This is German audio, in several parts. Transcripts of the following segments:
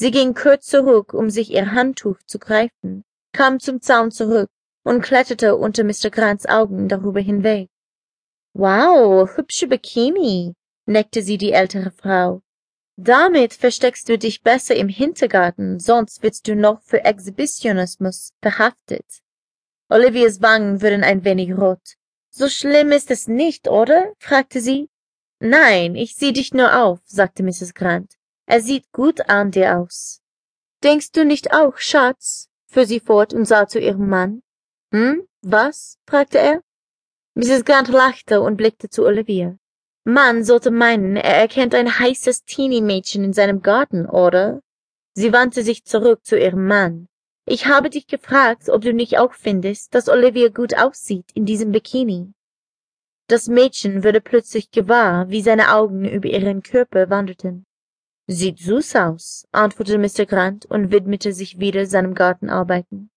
Sie ging kurz zurück, um sich ihr Handtuch zu greifen, kam zum Zaun zurück und kletterte unter Mr. Grants Augen darüber hinweg. Wow, hübsche Bikini, neckte sie die ältere Frau. Damit versteckst du dich besser im Hintergarten, sonst wirst du noch für Exhibitionismus verhaftet. Olivias Wangen wurden ein wenig rot. So schlimm ist es nicht, oder? fragte sie. Nein, ich sieh dich nur auf, sagte Mrs. Grant. Er sieht gut an dir aus. Denkst du nicht auch, Schatz? fuhr sie fort und sah zu ihrem Mann. Hm, was? fragte er. Mrs. Grant lachte und blickte zu Olivia. Man sollte meinen, er erkennt ein heißes Teenie-Mädchen in seinem Garten, oder? Sie wandte sich zurück zu ihrem Mann. Ich habe dich gefragt, ob du nicht auch findest, dass Olivia gut aussieht in diesem Bikini. Das Mädchen wurde plötzlich gewahr, wie seine Augen über ihren Körper wanderten. Sieht süß aus, antwortete Mr. Grant und widmete sich wieder seinem Gartenarbeiten.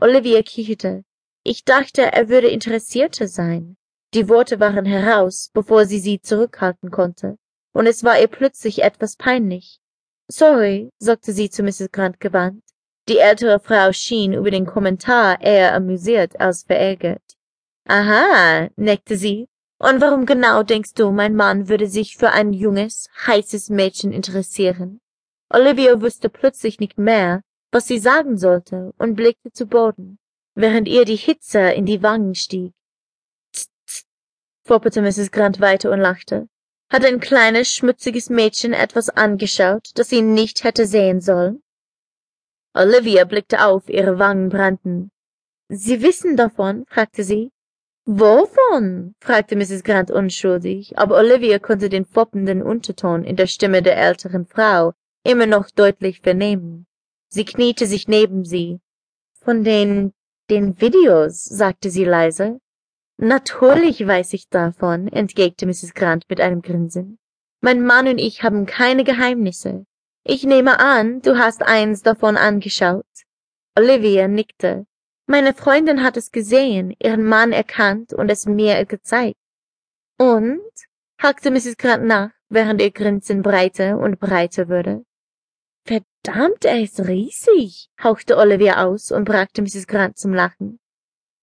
Olivia kicherte. Ich dachte, er würde interessierter sein. Die Worte waren heraus, bevor sie sie zurückhalten konnte, und es war ihr plötzlich etwas peinlich. Sorry, sagte sie zu Mrs. Grant gewandt. Die ältere Frau schien über den Kommentar eher amüsiert als verärgert. Aha, neckte sie. Und warum genau denkst du, mein Mann würde sich für ein junges, heißes Mädchen interessieren? Olivia wusste plötzlich nicht mehr, was sie sagen sollte, und blickte zu Boden, während ihr die Hitze in die Wangen stieg foppelte Mrs. Grant weiter und lachte. Hat ein kleines, schmutziges Mädchen etwas angeschaut, das sie nicht hätte sehen sollen? Olivia blickte auf, ihre Wangen brannten. Sie wissen davon? fragte sie. Wovon? fragte Mrs. Grant unschuldig, aber Olivia konnte den foppenden Unterton in der Stimme der älteren Frau immer noch deutlich vernehmen. Sie kniete sich neben sie. Von den, den Videos, sagte sie leise. Natürlich weiß ich davon, entgegnete Mrs. Grant mit einem Grinsen. Mein Mann und ich haben keine Geheimnisse. Ich nehme an, du hast eins davon angeschaut. Olivia nickte. Meine Freundin hat es gesehen, ihren Mann erkannt und es mir gezeigt. Und? hakte Mrs. Grant nach, während ihr Grinsen breiter und breiter wurde. Verdammt, er ist riesig, hauchte Olivia aus und brachte Mrs. Grant zum Lachen.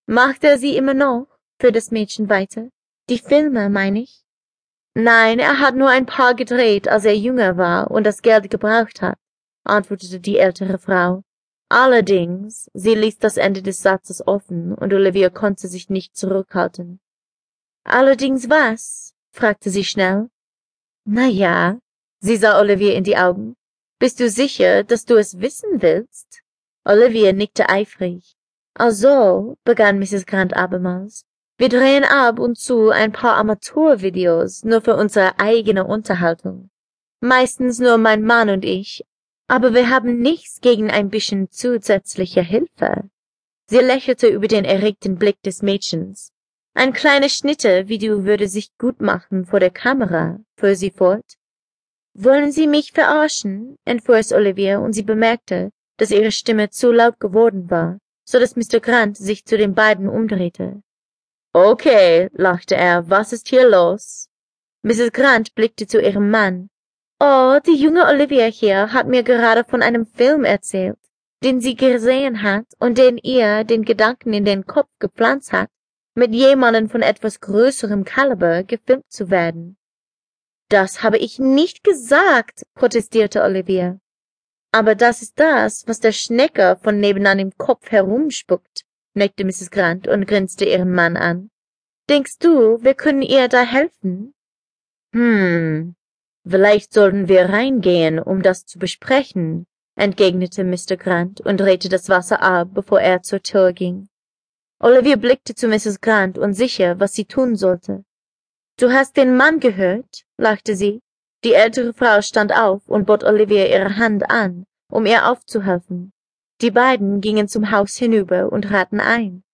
Macht er sie immer noch? für das Mädchen weiter. Die Filme, meine ich. Nein, er hat nur ein paar gedreht, als er jünger war und das Geld gebraucht hat, antwortete die ältere Frau. Allerdings, sie ließ das Ende des Satzes offen, und Olivia konnte sich nicht zurückhalten. Allerdings was? fragte sie schnell. Na ja, sie sah Olivia in die Augen. Bist du sicher, dass du es wissen willst? Olivia nickte eifrig. Also, begann Mrs. Grant abermals, wir drehen ab und zu ein paar Amateurvideos, nur für unsere eigene Unterhaltung. Meistens nur mein Mann und ich, aber wir haben nichts gegen ein bisschen zusätzliche Hilfe. Sie lächelte über den erregten Blick des Mädchens. Ein kleines Schnittervideo würde sich gut machen vor der Kamera, fuhr sie fort. Wollen Sie mich verarschen? entfuhr es Olivia, und sie bemerkte, dass ihre Stimme zu laut geworden war, so dass Mr. Grant sich zu den beiden umdrehte. Okay, lachte er, was ist hier los? Mrs. Grant blickte zu ihrem Mann. Oh, die junge Olivia hier hat mir gerade von einem Film erzählt, den sie gesehen hat und den ihr den Gedanken in den Kopf gepflanzt hat, mit jemandem von etwas größerem Kaliber gefilmt zu werden. Das habe ich nicht gesagt, protestierte Olivia. Aber das ist das, was der Schnecker von nebenan im Kopf herumspuckt neckte Mrs. Grant und grinste ihren Mann an. Denkst du, wir können ihr da helfen? Hm, vielleicht sollten wir reingehen, um das zu besprechen, entgegnete Mr. Grant und drehte das Wasser ab, bevor er zur Tür ging. Olivia blickte zu Mrs. Grant unsicher, was sie tun sollte. Du hast den Mann gehört? lachte sie. Die ältere Frau stand auf und bot Olivia ihre Hand an, um ihr aufzuhelfen. Die beiden gingen zum Haus hinüber und traten ein.